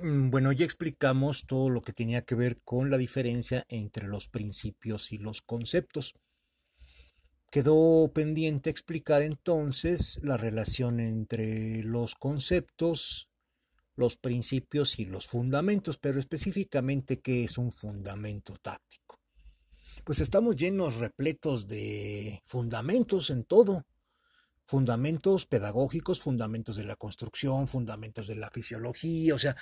Mm, bueno, ya explicamos todo lo que tenía que ver con la diferencia entre los principios y los conceptos. Quedó pendiente explicar entonces la relación entre los conceptos, los principios y los fundamentos, pero específicamente qué es un fundamento táctico. Pues estamos llenos, repletos de fundamentos en todo fundamentos pedagógicos, fundamentos de la construcción, fundamentos de la fisiología, o sea,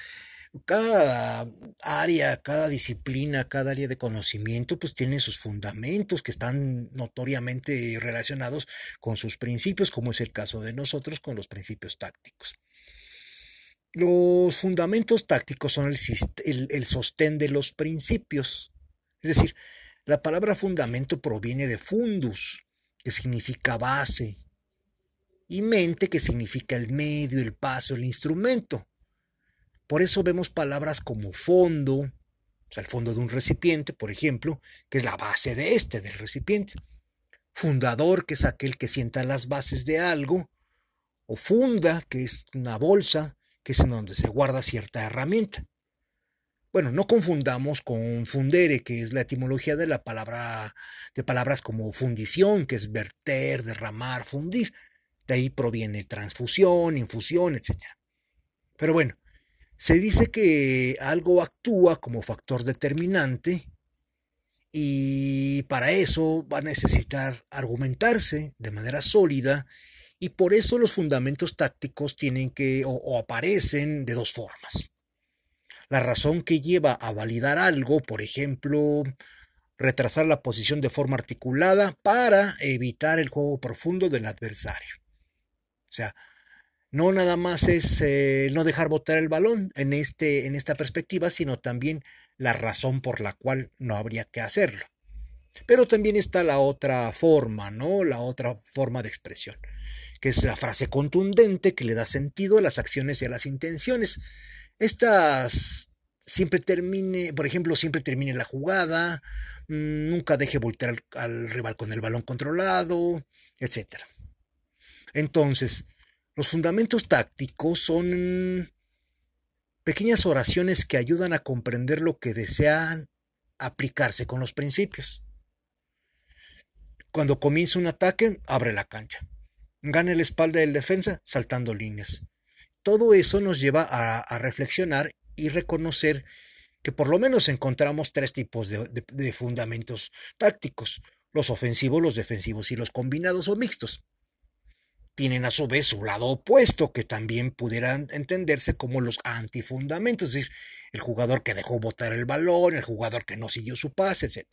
cada área, cada disciplina, cada área de conocimiento, pues tiene sus fundamentos que están notoriamente relacionados con sus principios, como es el caso de nosotros con los principios tácticos. Los fundamentos tácticos son el, el sostén de los principios. Es decir, la palabra fundamento proviene de fundus, que significa base, y mente, que significa el medio, el paso, el instrumento. Por eso vemos palabras como fondo, o sea, el fondo de un recipiente, por ejemplo, que es la base de este, del recipiente. Fundador, que es aquel que sienta las bases de algo. O funda, que es una bolsa, que es en donde se guarda cierta herramienta. Bueno, no confundamos con fundere, que es la etimología de la palabra, de palabras como fundición, que es verter, derramar, fundir. De ahí proviene transfusión, infusión, etc. Pero bueno, se dice que algo actúa como factor determinante y para eso va a necesitar argumentarse de manera sólida y por eso los fundamentos tácticos tienen que o, aparecen de dos formas. La razón que lleva a validar algo, por ejemplo, retrasar la posición de forma articulada para evitar el juego profundo del adversario. O sea, no nada más es eh, no dejar botar el balón en, este, en esta perspectiva, sino también la razón por la cual no habría que hacerlo. Pero también está la otra forma, ¿no? La otra forma de expresión, que es la frase contundente que le da sentido a las acciones y a las intenciones. Estas siempre termine, por ejemplo, siempre termine la jugada, mm, nunca deje voltear al rival con el balón controlado, etcétera. Entonces, los fundamentos tácticos son pequeñas oraciones que ayudan a comprender lo que desean aplicarse con los principios. Cuando comienza un ataque, abre la cancha. Gane la espalda del defensa saltando líneas. Todo eso nos lleva a, reflexionar y reconocer que por lo menos encontramos tres tipos de fundamentos tácticos, los ofensivos, los defensivos y los combinados o mixtos tienen a su vez su lado opuesto, que también pudieran entenderse como los antifundamentos, es decir, el jugador que dejó botar el balón, el jugador que no siguió su pase, etc.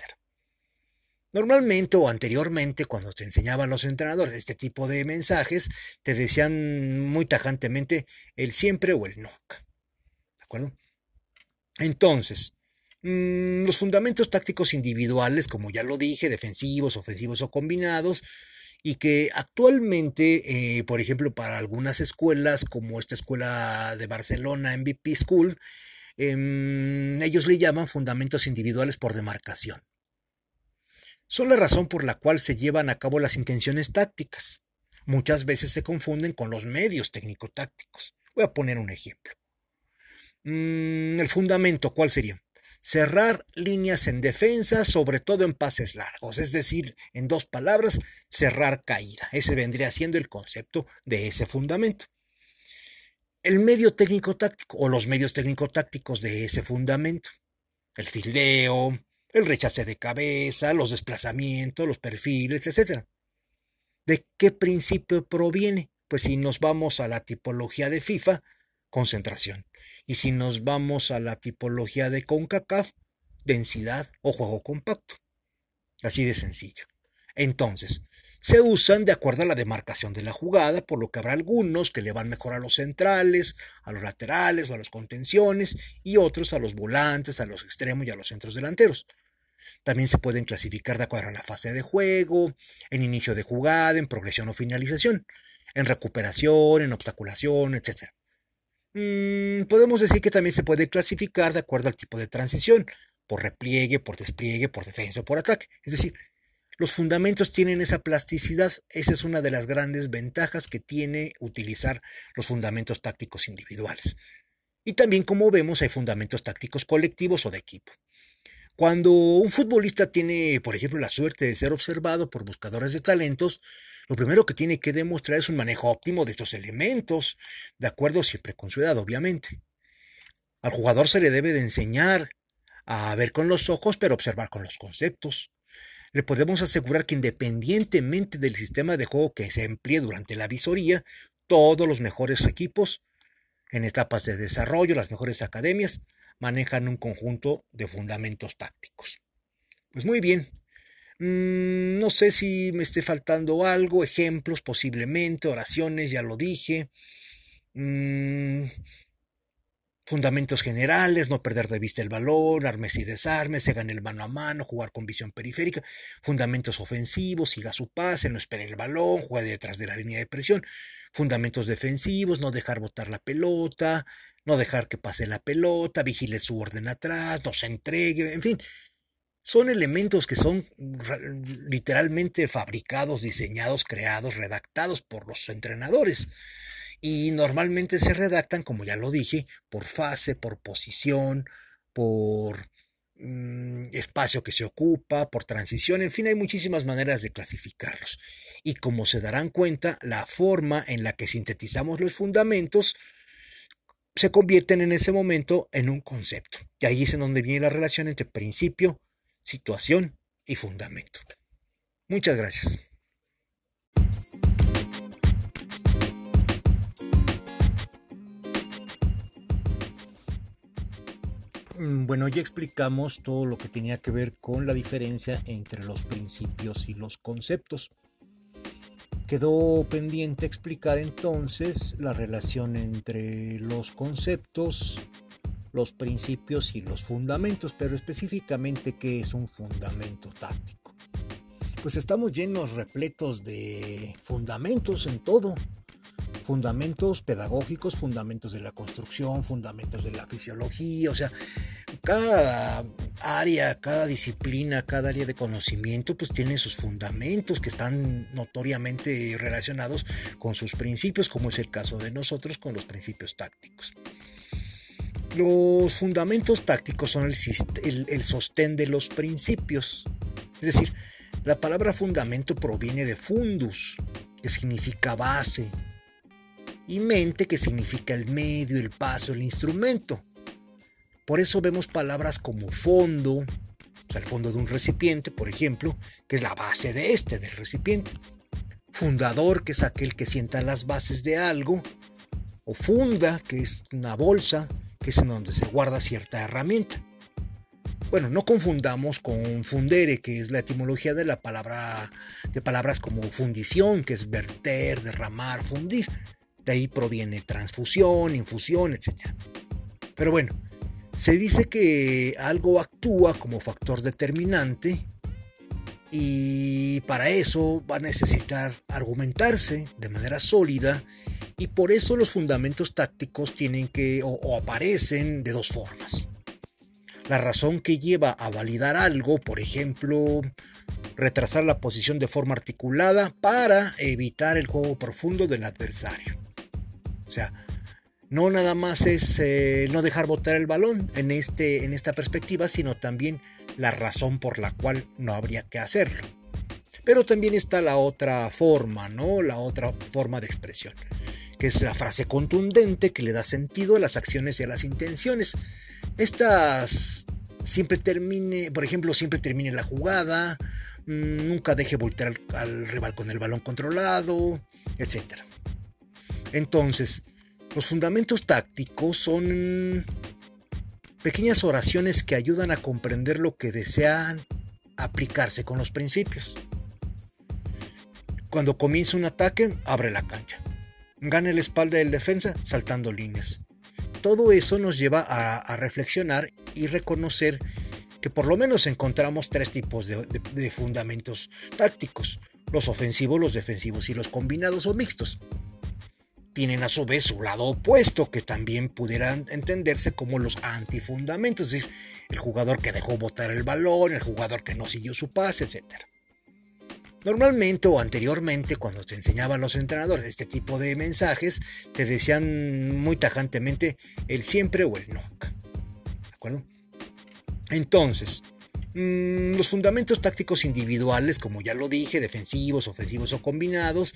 Normalmente o anteriormente, cuando te enseñaban los entrenadores este tipo de mensajes, te decían muy tajantemente el siempre o el nunca. ¿De acuerdo? Entonces, mm, los fundamentos tácticos individuales, como ya lo dije, defensivos, ofensivos o combinados, y que actualmente, eh, por ejemplo, para algunas escuelas, como esta escuela de Barcelona, MVP School, em, ellos le llaman fundamentos individuales por demarcación. Son la razón por la cual se llevan a cabo las intenciones tácticas. Muchas veces se confunden con los medios técnico-tácticos. Voy a poner un ejemplo. Mm, el fundamento, ¿cuál sería? Cerrar líneas en defensa, sobre todo en pases largos, es decir, en dos palabras, cerrar caída. Ese vendría siendo el concepto de ese fundamento. El medio técnico-táctico o los medios técnico-tácticos de ese fundamento. El fildeo, el rechace de cabeza, los desplazamientos, los perfiles, etc. ¿De qué principio proviene? Pues si nos vamos a la tipología de FIFA, concentración. Y si nos vamos a la tipología de CONCACAF, densidad o juego compacto. Así de sencillo. Entonces, se usan de acuerdo a la demarcación de la jugada, por lo que habrá algunos que le van mejor a los centrales, a los laterales o a los contenciones, y otros a los volantes, a los extremos y a los centros delanteros. También se pueden clasificar de acuerdo a la fase de juego, en inicio de jugada, en progresión o finalización, en recuperación, en obstaculación, etc. Mm, podemos decir que también se puede clasificar de acuerdo al tipo de transición, por repliegue, por despliegue, por defensa o por ataque. Es decir, los fundamentos tienen esa plasticidad. Esa es una de las grandes ventajas que tiene utilizar los fundamentos tácticos individuales. Y también, como vemos, hay fundamentos tácticos colectivos o de equipo. Cuando un futbolista tiene, por ejemplo, la suerte de ser observado por buscadores de talentos, lo primero que tiene que demostrar es un manejo óptimo de estos elementos, de acuerdo siempre con su edad, obviamente. Al jugador se le debe de enseñar a ver con los ojos, pero observar con los conceptos. Le podemos asegurar que independientemente del sistema de juego que se emplee durante la visoría, todos los mejores equipos en etapas de desarrollo, las mejores academias, manejan un conjunto de fundamentos tácticos. Pues muy bien. Mm, no sé si me esté faltando algo, ejemplos posiblemente, oraciones, ya lo dije. Mm, fundamentos generales, no perder de vista el balón, armes y desarmes, se gane el mano a mano, jugar con visión periférica, fundamentos ofensivos, siga su pase, no espere el balón, juegue detrás de la línea de presión, fundamentos defensivos, no dejar botar la pelota, no dejar que pase la pelota, vigile su orden atrás, no se entregue, en fin. Son elementos que son literalmente fabricados, diseñados, creados, redactados por los entrenadores. Y normalmente se redactan, como ya lo dije, por fase, por posición, por mm, espacio que se ocupa, por transición, en fin, hay muchísimas maneras de clasificarlos. Y como se darán cuenta, la forma en la que sintetizamos los fundamentos se convierten en ese momento en un concepto. Y ahí es en donde viene la relación entre principio, situación y fundamento. Muchas gracias. Mm, bueno, ya explicamos todo lo que tenía que ver con la diferencia entre los principios y los conceptos. Quedó pendiente explicar entonces la relación entre los conceptos, los principios y los fundamentos, pero específicamente qué es un fundamento táctico. Pues estamos llenos, repletos de fundamentos en todo. Fundamentos pedagógicos, fundamentos de la construcción, fundamentos de la fisiología, o sea, cada área, cada disciplina, cada área de conocimiento, pues tiene sus fundamentos que están notoriamente relacionados con sus principios, como es el caso de nosotros con los principios tácticos. Los fundamentos tácticos son el, sostén de los principios. Es decir, la palabra fundamento proviene de fundus, que significa base, y mente, que significa el medio, el paso, el instrumento. Por eso vemos palabras como fondo, o sea, el fondo de un recipiente, por ejemplo, que es la base de este, del recipiente. Fundador, que es aquel que sienta las bases de algo. O funda, que es una bolsa, que es en donde se guarda cierta herramienta. Bueno, no confundamos con fundere, que es la etimología de la palabra de palabras como fundición, que es verter, derramar, fundir. De ahí proviene transfusión, infusión, etc. Pero bueno, se dice que algo actúa como factor determinante y para eso va a necesitar argumentarse de manera sólida y por eso los fundamentos tácticos tienen que o, aparecen de dos formas. La razón que lleva a validar algo, por ejemplo, retrasar la posición de forma articulada para evitar el juego profundo del adversario. O sea, no nada más es eh, no dejar botar el balón en, este, en esta perspectiva, sino también la razón por la cual no habría que hacerlo. Pero también está la otra forma, ¿no? La otra forma de expresión, que es la frase contundente que le da sentido a las acciones y a las intenciones. Estas siempre termine, por ejemplo, siempre termine la jugada, mm, nunca deje voltear al, al rival con el balón controlado, etc. Entonces, los fundamentos tácticos son pequeñas oraciones que ayudan a comprender lo que desean aplicarse con los principios. Cuando comienza un ataque, abre la cancha. Gane la espalda del defensa saltando líneas. Todo eso nos lleva a, reflexionar y reconocer que por lo menos encontramos tres tipos de fundamentos tácticos. Los ofensivos, los defensivos y los combinados o mixtos tienen a su vez su lado opuesto, que también pudieran entenderse como los antifundamentos, es decir, el jugador que dejó botar el balón, el jugador que no siguió su pase, etc. Normalmente o anteriormente, cuando te enseñaban los entrenadores este tipo de mensajes, te decían muy tajantemente el siempre o el nunca. ¿De acuerdo? Entonces, mm, los fundamentos tácticos individuales, como ya lo dije, defensivos, ofensivos o combinados,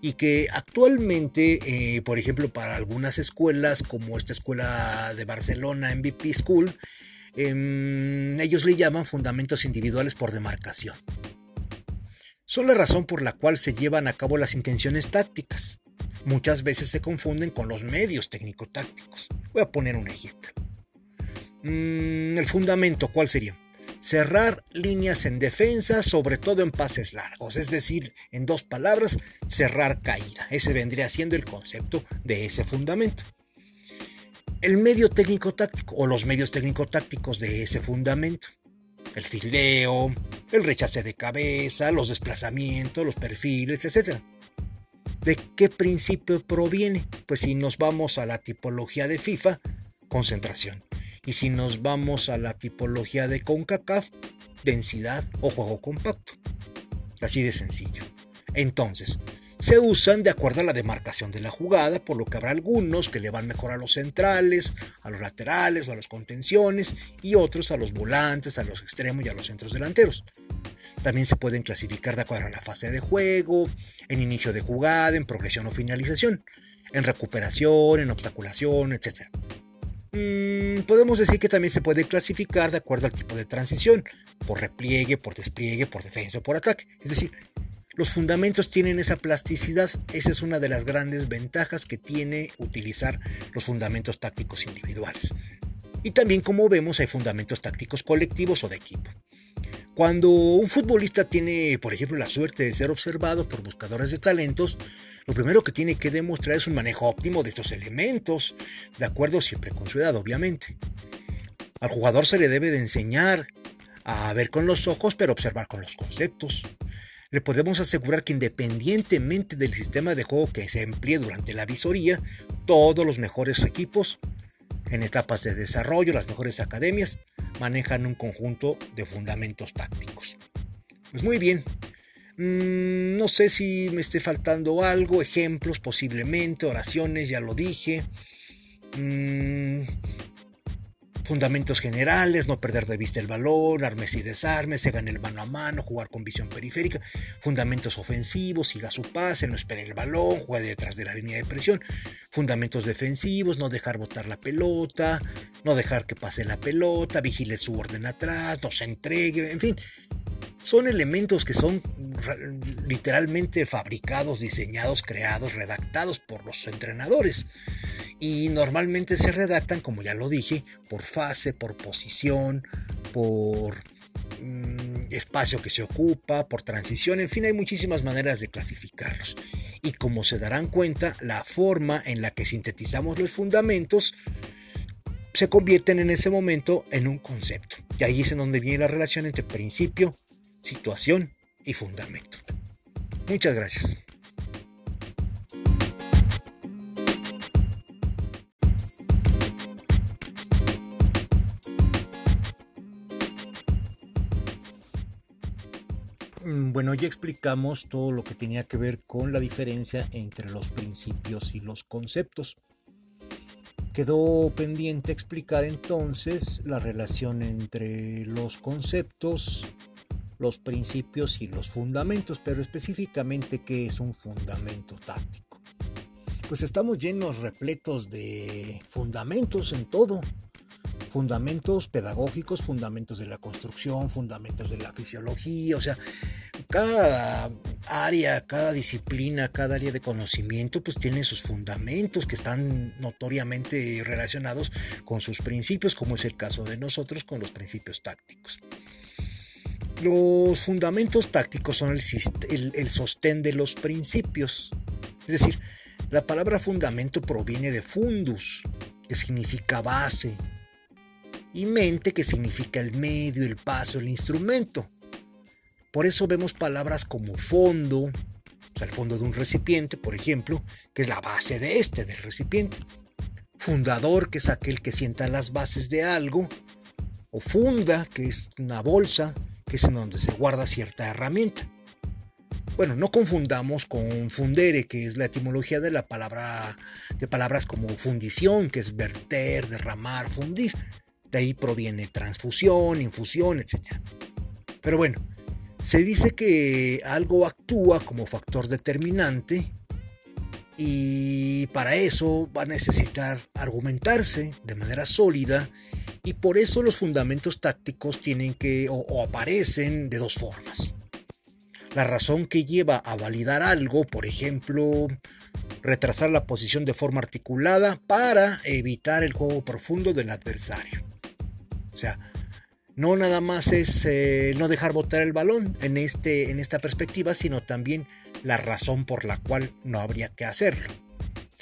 y que actualmente, eh, por ejemplo, para algunas escuelas, como esta escuela de Barcelona, MVP School, em, ellos le llaman fundamentos individuales por demarcación son la razón por la cual se llevan a cabo las intenciones tácticas. Muchas veces se confunden con los medios técnico-tácticos. Voy a poner un ejemplo. Mm, el fundamento, ¿cuál sería? Cerrar líneas en defensa, sobre todo en pases largos, es decir, en dos palabras, cerrar caída. Ese vendría siendo el concepto de ese fundamento. El medio técnico-táctico o los medios técnico-tácticos de ese fundamento el fildeo, el rechace de cabeza, los desplazamientos, los perfiles, etc. ¿De qué principio proviene? Pues si nos vamos a la tipología de FIFA, concentración. Y si nos vamos a la tipología de CONCACAF, densidad o juego compacto. Así de sencillo. Entonces, se usan de acuerdo a la demarcación de la jugada, por lo que habrá algunos que le van mejor a los centrales, a los laterales o a los contenciones y otros a los volantes, a los extremos y a los centros delanteros. También se pueden clasificar de acuerdo a la fase de juego, en inicio de jugada, en progresión o finalización, en recuperación, en obstaculación, etc. Mm, podemos decir que también se puede clasificar de acuerdo al tipo de transición, por repliegue, por despliegue, por defensa o por ataque. Es decir, los fundamentos tienen esa plasticidad, esa es una de las grandes ventajas que tiene utilizar los fundamentos tácticos individuales. Y también como vemos hay fundamentos tácticos colectivos o de equipo. Cuando un futbolista tiene, por ejemplo, la suerte de ser observado por buscadores de talentos, lo primero que tiene que demostrar es un manejo óptimo de estos elementos, de acuerdo siempre con su edad, obviamente. Al jugador se le debe de enseñar a ver con los ojos, pero observar con los conceptos le podemos asegurar que independientemente del sistema de juego que se emplee durante la visoría, todos los mejores equipos en etapas de desarrollo, las mejores academias, manejan un conjunto de fundamentos tácticos. Pues muy bien, mm, no sé si me esté faltando algo, ejemplos posiblemente, oraciones, ya lo dije. Mm, Fundamentos generales, no perder de vista el balón, armes y desarmes, se el mano a mano, jugar con visión periférica. Fundamentos ofensivos, siga su pase, no espere el balón, juegue detrás de la línea de presión. Fundamentos defensivos, no dejar botar la pelota, no dejar que pase la pelota, vigile su orden atrás, no se entregue, en fin. Son elementos que son literalmente fabricados, diseñados, creados, redactados por los entrenadores y normalmente se redactan, como ya lo dije, por fase, por posición, por mm, espacio que se ocupa, por transición, en fin, hay muchísimas maneras de clasificarlos. Y como se darán cuenta, la forma en la que sintetizamos los fundamentos se convierten en ese momento en un concepto. Y ahí es en donde viene la relación entre principio, situación y fundamento. Muchas gracias. Bueno, ya explicamos todo lo que tenía que ver con la diferencia entre los principios y los conceptos. Quedó pendiente explicar entonces la relación entre los conceptos, los principios y los fundamentos, pero específicamente qué es un fundamento táctico. Pues estamos llenos, repletos de fundamentos en todo fundamentos pedagógicos, fundamentos de la construcción, fundamentos de la fisiología, o sea, cada área, cada disciplina, cada área de conocimiento, pues tiene sus fundamentos que están notoriamente relacionados con sus principios, como es el caso de nosotros con los principios tácticos. Los fundamentos tácticos son el, el sostén de los principios. Es decir, la palabra fundamento proviene de fundus, que significa base, y mente que significa el medio, el paso, el instrumento. Por eso vemos palabras como fondo, o sea, el fondo de un recipiente, por ejemplo, que es la base de este, del recipiente. Fundador, que es aquel que sienta las bases de algo. O funda, que es una bolsa, que es en donde se guarda cierta herramienta. Bueno, no confundamos con fundere, que es la etimología de la palabra, de palabras como fundición, que es verter, derramar, fundir. De ahí proviene transfusión, infusión, etc. Pero bueno, se dice que algo actúa como factor determinante y para eso va a necesitar argumentarse de manera sólida y por eso los fundamentos tácticos tienen que o, aparecen de dos formas. La razón que lleva a validar algo, por ejemplo, retrasar la posición de forma articulada para evitar el juego profundo del adversario. O sea, no nada más es eh, no dejar botar el balón en, este, en esta perspectiva, sino también la razón por la cual no habría que hacerlo.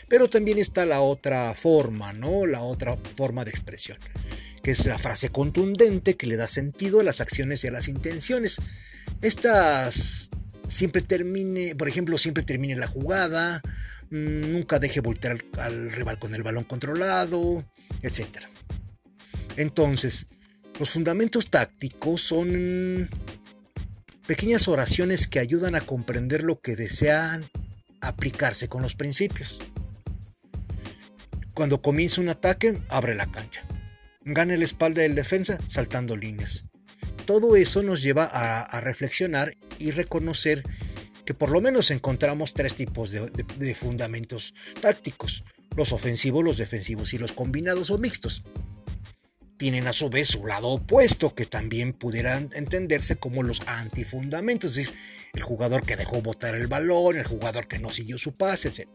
Pero también está la otra forma, ¿no? La otra forma de expresión, que es la frase contundente que le da sentido a las acciones y a las intenciones. Estas siempre termine, por ejemplo, siempre termine la jugada, mm, nunca deje voltear al, rival con el balón controlado, etc. Entonces, los fundamentos tácticos son pequeñas oraciones que ayudan a comprender lo que desean aplicarse con los principios. Cuando comienza un ataque, abre la cancha. Gane la espalda del defensa saltando líneas todo eso nos lleva a, reflexionar y reconocer que por lo menos encontramos tres tipos de, fundamentos tácticos, los ofensivos, los defensivos y los combinados o mixtos. Tienen a su vez su lado opuesto, que también pudieran entenderse como los antifundamentos, es decir, el jugador que dejó botar el balón, el jugador que no siguió su pase, etc.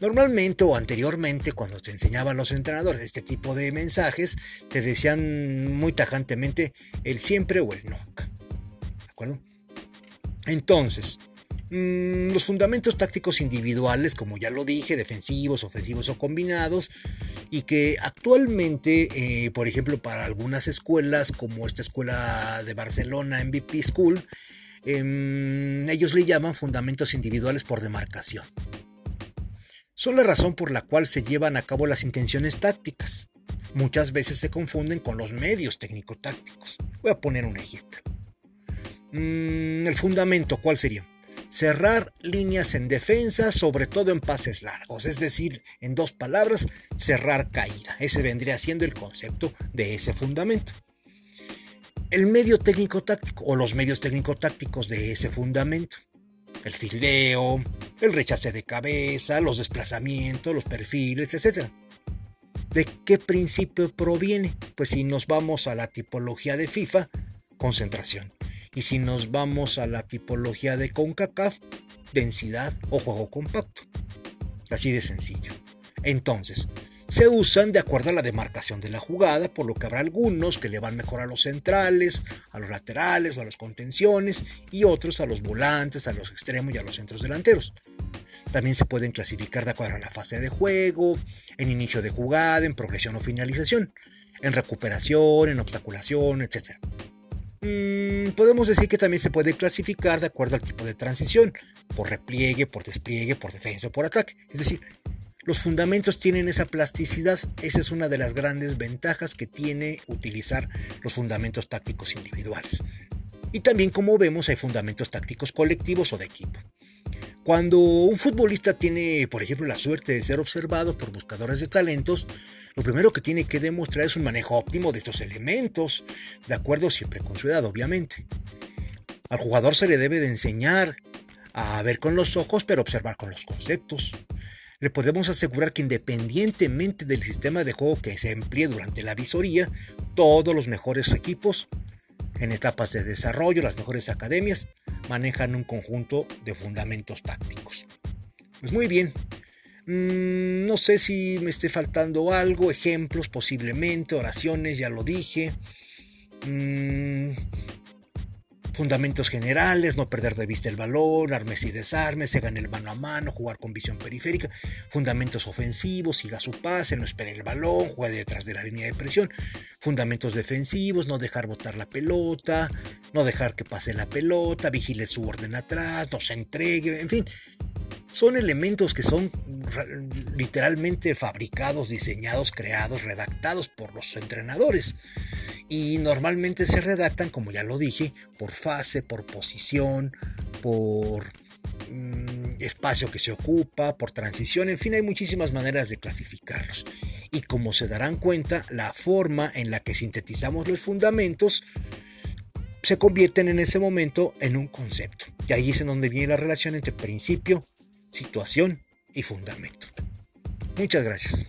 Normalmente o anteriormente, cuando te enseñaban los entrenadores este tipo de mensajes, te decían muy tajantemente el siempre o el nunca. ¿De acuerdo? Entonces, mm, los fundamentos tácticos individuales, como ya lo dije, defensivos, ofensivos o combinados, y que actualmente, eh, por ejemplo, para algunas escuelas, como esta escuela de Barcelona, MVP School, em, ellos le llaman fundamentos individuales por demarcación son la razón por la cual se llevan a cabo las intenciones tácticas. Muchas veces se confunden con los medios técnico-tácticos. Voy a poner un ejemplo. Mm, el fundamento, ¿cuál sería? Cerrar líneas en defensa, sobre todo en pases largos, es decir, en dos palabras, cerrar caída. Ese vendría siendo el concepto de ese fundamento. El medio técnico-táctico o los medios técnico-tácticos de ese fundamento el fildeo, el rechace de cabeza, los desplazamientos, los perfiles, etc. ¿De qué principio proviene? Pues si nos vamos a la tipología de FIFA, concentración. Y si nos vamos a la tipología de CONCACAF, densidad o juego compacto. Así de sencillo. Entonces, se usan de acuerdo a la demarcación de la jugada, por lo que habrá algunos que le van mejor a los centrales, a los laterales o a los contenciones y otros a los volantes, a los extremos y a los centros delanteros. También se pueden clasificar de acuerdo a la fase de juego, en inicio de jugada, en progresión o finalización, en recuperación, en obstaculación, etc. Mm, podemos decir que también se puede clasificar de acuerdo al tipo de transición, por repliegue, por despliegue, por defensa o por ataque. Es decir, los fundamentos tienen esa plasticidad, esa es una de las grandes ventajas que tiene utilizar los fundamentos tácticos individuales. Y también como vemos hay fundamentos tácticos colectivos o de equipo. Cuando un futbolista tiene, por ejemplo, la suerte de ser observado por buscadores de talentos, lo primero que tiene que demostrar es un manejo óptimo de estos elementos, de acuerdo siempre con su edad, obviamente. Al jugador se le debe de enseñar a ver con los ojos, pero observar con los conceptos le podemos asegurar que independientemente del sistema de juego que se emplee durante la visoría, todos los mejores equipos en etapas de desarrollo, las mejores academias, manejan un conjunto de fundamentos tácticos. Pues muy bien, mm, no sé si me esté faltando algo, ejemplos posiblemente, oraciones, ya lo dije. Mm, Fundamentos generales, no perder de vista el balón, armes y desarmes, se gane el mano a mano, jugar con visión periférica. Fundamentos ofensivos, siga su pase, no espere el balón, juegue detrás de la línea de presión. Fundamentos defensivos, no dejar botar la pelota, no dejar que pase la pelota, vigile su orden atrás, no se entregue, en fin. Son elementos que son literalmente fabricados, diseñados, creados, redactados por los entrenadores y normalmente se redactan, como ya lo dije, por fase, por posición, por mm, espacio que se ocupa, por transición, en fin, hay muchísimas maneras de clasificarlos. Y como se darán cuenta, la forma en la que sintetizamos los fundamentos se convierten en ese momento en un concepto. Y ahí es en donde viene la relación entre principio, situación y fundamento. Muchas gracias.